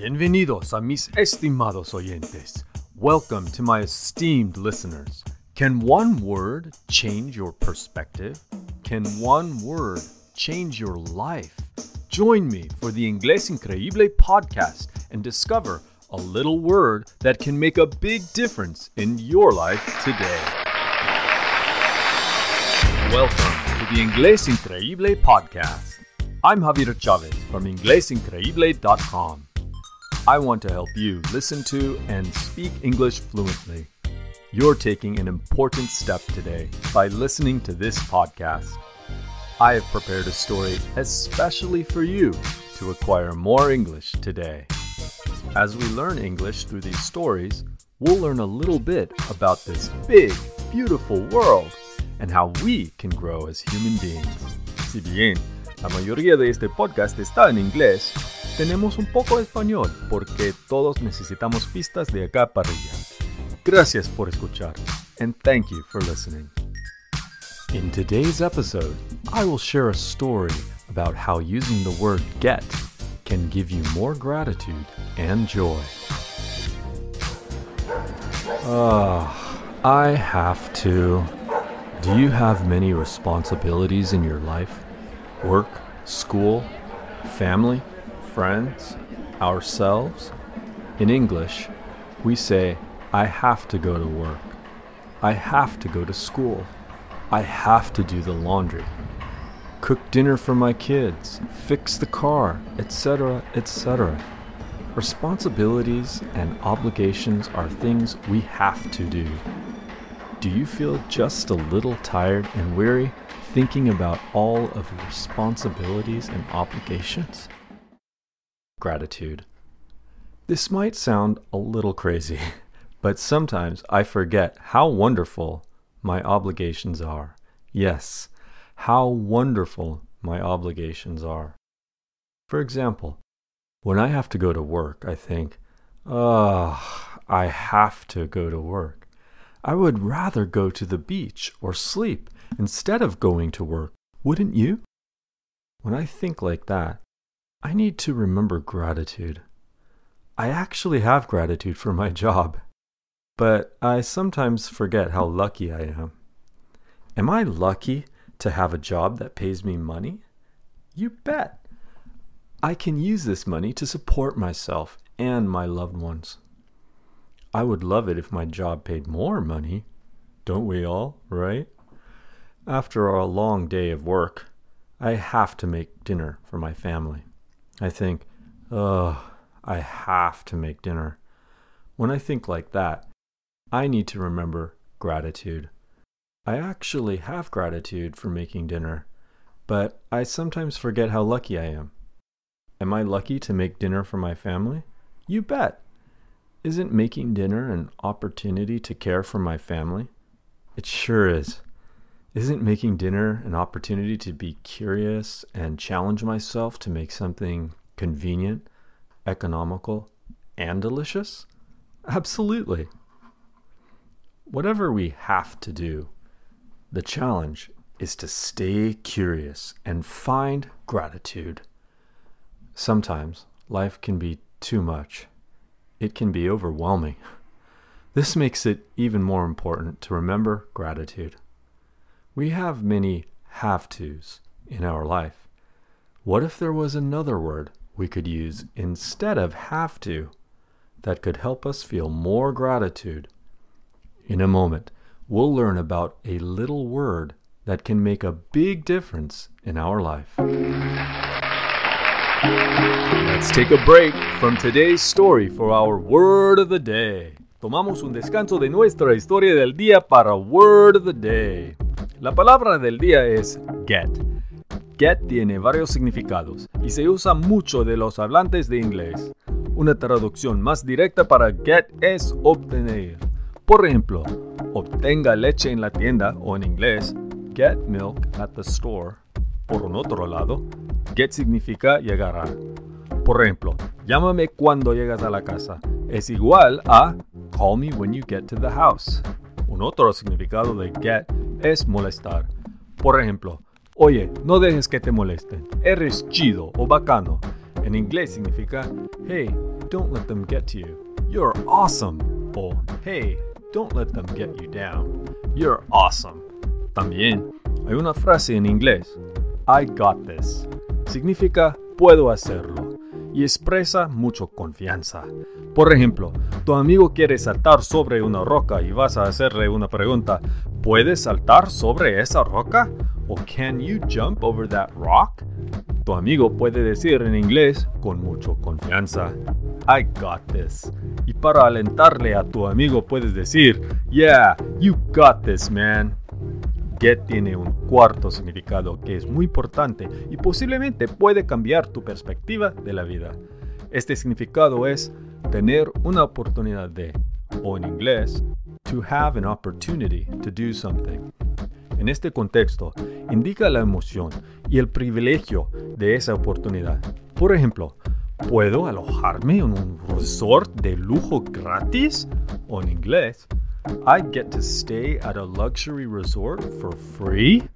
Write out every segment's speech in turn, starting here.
Bienvenidos a mis estimados oyentes. Welcome to my esteemed listeners. Can one word change your perspective? Can one word change your life? Join me for the Inglés Increíble podcast and discover a little word that can make a big difference in your life today. Welcome to the Inglés Increíble podcast. I'm Javier Chavez from inglesincreíble.com. I want to help you listen to and speak English fluently. You're taking an important step today by listening to this podcast. I have prepared a story especially for you to acquire more English today. As we learn English through these stories, we'll learn a little bit about this big, beautiful world and how we can grow as human beings. Si bien la mayoría de este podcast está en inglés, tenemos un poco de español porque todos necesitamos pistas de acá para allá. Gracias por escuchar, and thank you for listening. In today's episode, I will share a story about how using the word get can give you more gratitude and joy. Ah, I have to. Do you have many responsibilities in your life? Work, school, family, friends, ourselves? In English, we say, I have to go to work. I have to go to school. I have to do the laundry. Cook dinner for my kids, fix the car, etc., etc. Responsibilities and obligations are things we have to do. Do you feel just a little tired and weary thinking about all of the responsibilities and obligations? Gratitude. This might sound a little crazy, but sometimes I forget how wonderful my obligations are. Yes, how wonderful my obligations are. For example, when I have to go to work, I think, oh, I have to go to work. I would rather go to the beach or sleep instead of going to work, wouldn't you? When I think like that, I need to remember gratitude. I actually have gratitude for my job, but I sometimes forget how lucky I am. Am I lucky to have a job that pays me money? You bet. I can use this money to support myself and my loved ones. I would love it if my job paid more money. Don't we all, right? After a long day of work, I have to make dinner for my family. I think, oh, I have to make dinner. When I think like that, I need to remember gratitude. I actually have gratitude for making dinner, but I sometimes forget how lucky I am. Am I lucky to make dinner for my family? You bet. Isn't making dinner an opportunity to care for my family? It sure is. Isn't making dinner an opportunity to be curious and challenge myself to make something convenient, economical, and delicious? Absolutely. Whatever we have to do, the challenge is to stay curious and find gratitude. Sometimes life can be too much, it can be overwhelming. This makes it even more important to remember gratitude. We have many have tos in our life. What if there was another word we could use instead of have to that could help us feel more gratitude? In a moment, we'll learn about a little word that can make a big difference in our life. Let's take a break from today's story for our word of the day. Tomamos un descanso de nuestra historia del día para Word of the Day. La palabra del día es get. Get tiene varios significados y se usa mucho de los hablantes de inglés. Una traducción más directa para get es obtener. Por ejemplo, obtenga leche en la tienda o en inglés, get milk at the store. Por un otro lado, get significa llegar a. Por ejemplo, llámame cuando llegas a la casa. Es igual a call me when you get to the house. Un otro significado de get es molestar. Por ejemplo, oye, no dejes que te molesten. Eres chido o bacano. En inglés significa, hey, don't let them get to you. You're awesome. O hey, don't let them get you down. You're awesome. También hay una frase en inglés, I got this. Significa puedo hacerlo y expresa mucho confianza. Por ejemplo, tu amigo quiere saltar sobre una roca y vas a hacerle una pregunta, ¿puedes saltar sobre esa roca? ¿O can you jump over that rock? Tu amigo puede decir en inglés con mucho confianza, I got this. Y para alentarle a tu amigo puedes decir, Yeah, you got this, man. Get tiene un cuarto significado que es muy importante y posiblemente puede cambiar tu perspectiva de la vida. Este significado es tener una oportunidad de, o en inglés, to have an opportunity to do something. En este contexto, indica la emoción y el privilegio de esa oportunidad. Por ejemplo, ¿puedo alojarme en un resort de lujo gratis? O en inglés, I get to stay at a luxury resort for free.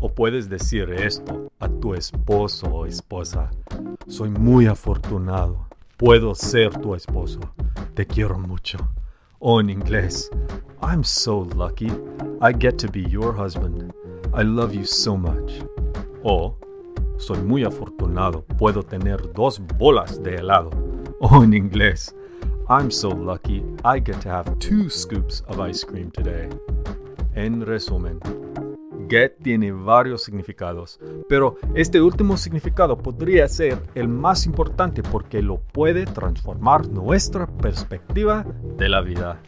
O puedes decir esto a tu esposo o esposa. Soy muy afortunado. Puedo ser tu esposo. Te quiero mucho. O en inglés, I'm so lucky. I get to be your husband. I love you so much. O soy muy afortunado. Puedo tener dos bolas de helado. O en inglés, I'm so lucky I get to have two scoops of ice cream today. En resumen, get tiene varios significados, pero este último significado podría ser el más importante porque lo puede transformar nuestra perspectiva de la vida.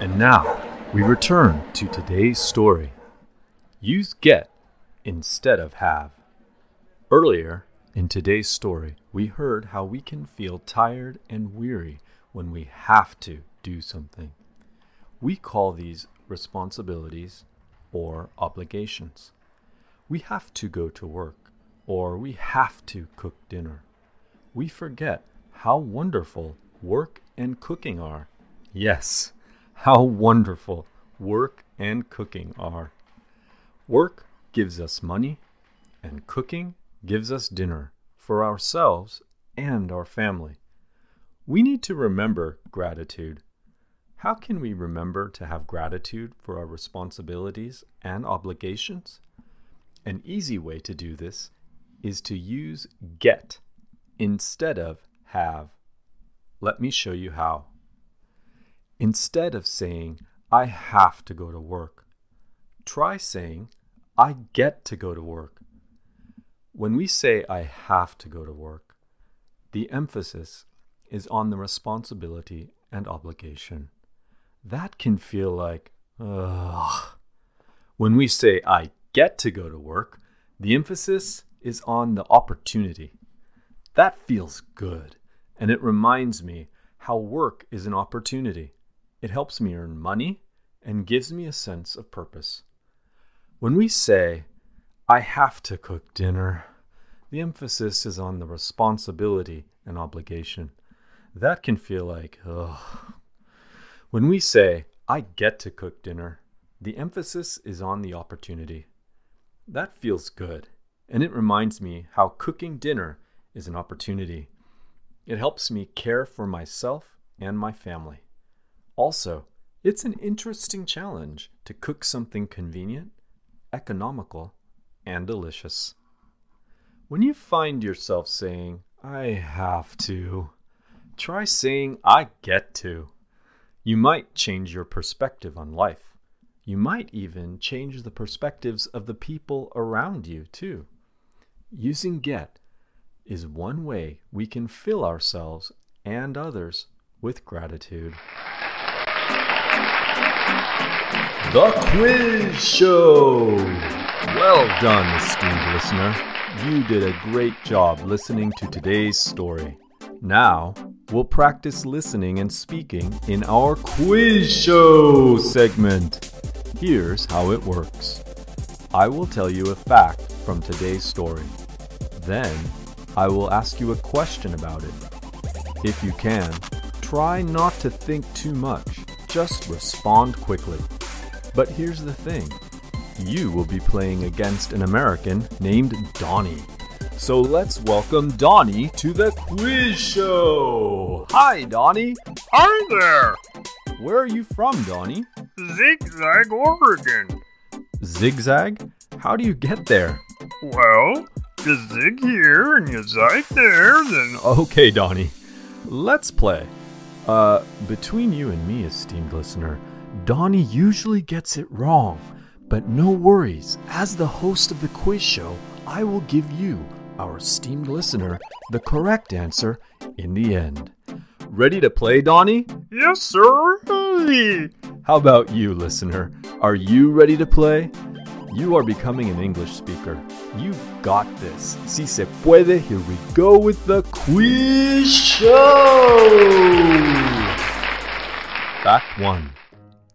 And now we return to today's story. Use get instead of have. Earlier in today's story, we heard how we can feel tired and weary when we have to do something. We call these responsibilities or obligations. We have to go to work or we have to cook dinner. We forget how wonderful work and cooking are. Yes, how wonderful work and cooking are. Work gives us money, and cooking gives us dinner for ourselves and our family. We need to remember gratitude. How can we remember to have gratitude for our responsibilities and obligations? An easy way to do this is to use get instead of have. Let me show you how. Instead of saying, I have to go to work, try saying, I get to go to work. When we say I have to go to work, the emphasis is on the responsibility and obligation. That can feel like, ugh. When we say I get to go to work, the emphasis is on the opportunity. That feels good, and it reminds me how work is an opportunity. It helps me earn money and gives me a sense of purpose. When we say, I have to cook dinner, the emphasis is on the responsibility and obligation. That can feel like, ugh. When we say, I get to cook dinner, the emphasis is on the opportunity. That feels good, and it reminds me how cooking dinner is an opportunity. It helps me care for myself and my family. Also, it's an interesting challenge to cook something convenient economical, and delicious. When you find yourself saying, I have to, try saying, I get to. You might change your perspective on life. You might even change the perspectives of the people around you, too. Using get is one way we can fill ourselves and others with gratitude. The Quiz Show! Well done, esteemed listener. You did a great job listening to today's story. Now, we'll practice listening and speaking in our Quiz Show segment. Here's how it works I will tell you a fact from today's story. Then, I will ask you a question about it. If you can, try not to think too much, just respond quickly. But here's the thing you will be playing against an American named Donnie. So let's welcome Donnie to the quiz show. Hi, Donnie. Hi there, Where are you from, Donnie? Zigzag, Oregon. Zigzag? How do you get there? Well, you zig here and you zag there, then Okay, Donnie. Let's play. Uh, between you and me, esteemed listener, Donnie usually gets it wrong. But no worries, as the host of the quiz show, I will give you, our esteemed listener, the correct answer in the end. Ready to play, Donnie? yes, sir. How about you, listener? Are you ready to play? You are becoming an English speaker. You got this. Si se puede, here we go with the quiz show! Fact 1.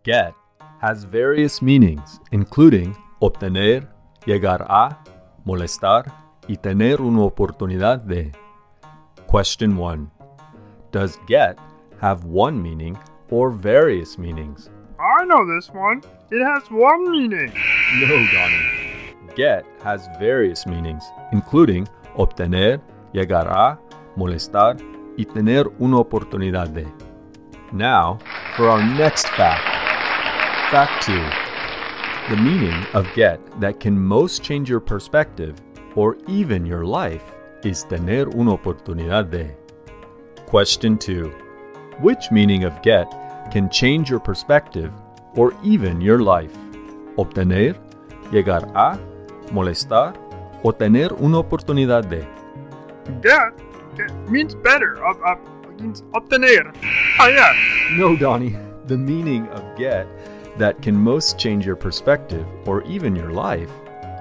Get has various meanings, including obtener, llegar a, molestar, y tener una oportunidad de. Question 1. Does get have one meaning or various meanings? I know this one. It has one meaning. No, Donnie. Get has various meanings, including obtener, llegar a, molestar, y tener una oportunidad de. Now, for our next fact. Fact 2. The meaning of get that can most change your perspective or even your life is tener una oportunidad de. Question 2. Which meaning of get can change your perspective or even your life? Obtener, llegar a, molestar o tener una oportunidad de. Get, get means better. Means obtener. Ah, yeah. No, Donnie. The meaning of get that can most change your perspective or even your life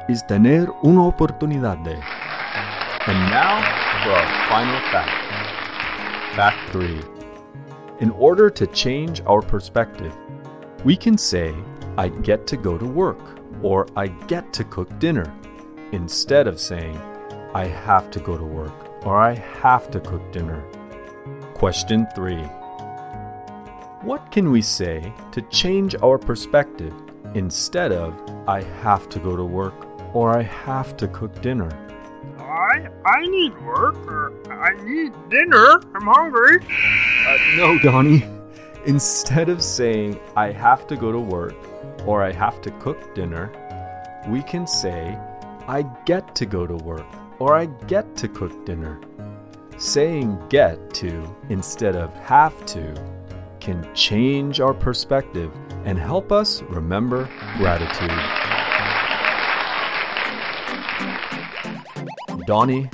is tener una oportunidad de. And now for our final fact. Fact 3. In order to change our perspective, we can say, I get to go to work or I get to cook dinner instead of saying, I have to go to work or I have to cook dinner. Question 3. What can we say to change our perspective instead of I have to go to work or I have to cook dinner? I, I need work or I need dinner. I'm hungry. Uh, no, Donnie. Instead of saying I have to go to work or I have to cook dinner, we can say I get to go to work or I get to cook dinner. Saying get to instead of have to can change our perspective and help us remember gratitude. Donnie,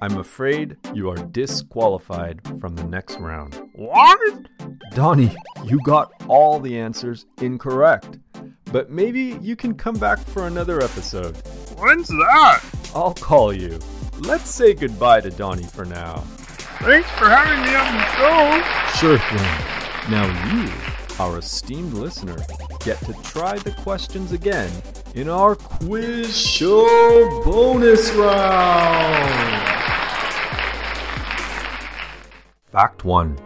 I'm afraid you are disqualified from the next round. What? Donnie, you got all the answers incorrect. But maybe you can come back for another episode. When's that? I'll call you. Let's say goodbye to Donnie for now. Thanks for having me on the show. Sure thing. Now you, our esteemed listener, get to try the questions again in our quiz show bonus round. Fact 1.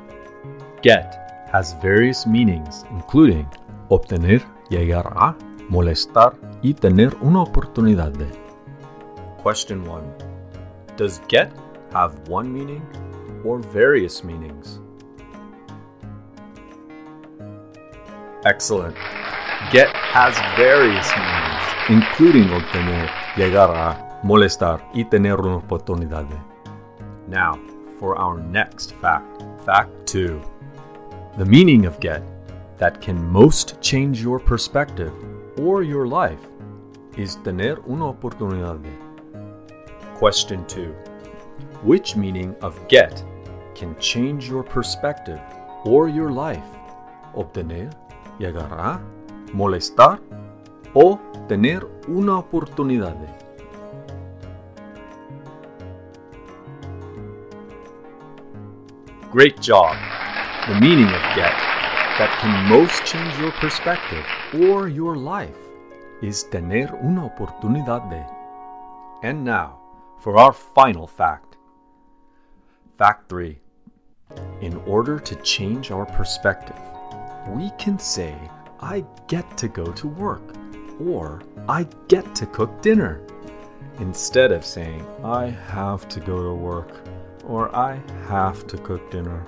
Get has various meanings, including obtener, llegar a, molestar y tener una oportunidad de. Question 1. Does get have one meaning or various meanings? Excellent. Get has various meanings, including obtener, llegar a, molestar y tener una oportunidad. Now, for our next fact. Fact 2. The meaning of get that can most change your perspective or your life is tener una oportunidad. Question 2. Which meaning of get can change your perspective or your life? Obtener, llegar a, molestar o tener una oportunidad. Great job! The meaning of get that can most change your perspective or your life is tener una oportunidad de. And now, for our final fact. Fact 3. In order to change our perspective, we can say, I get to go to work or I get to cook dinner instead of saying I have to go to work or I have to cook dinner.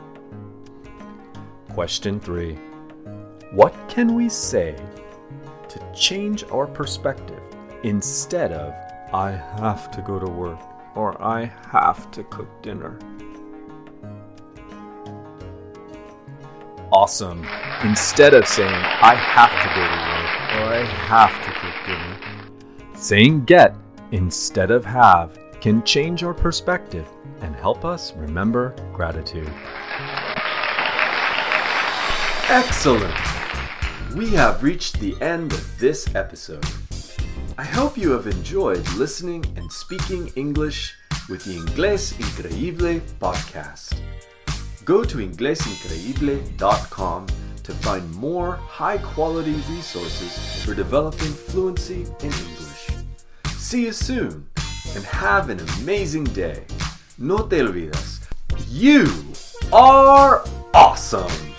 Question 3 What can we say to change our perspective instead of I have to go to work or I have to cook dinner? Awesome. Instead of saying I have to go to work or I have to cook dinner, saying get instead of have can change our perspective and help us remember gratitude. Excellent! We have reached the end of this episode. I hope you have enjoyed listening and speaking English with the Inglés Increíble podcast. Go to inglesincreíble.com to find more high quality resources for developing fluency in English. See you soon and have an amazing day. No te olvides, you are awesome!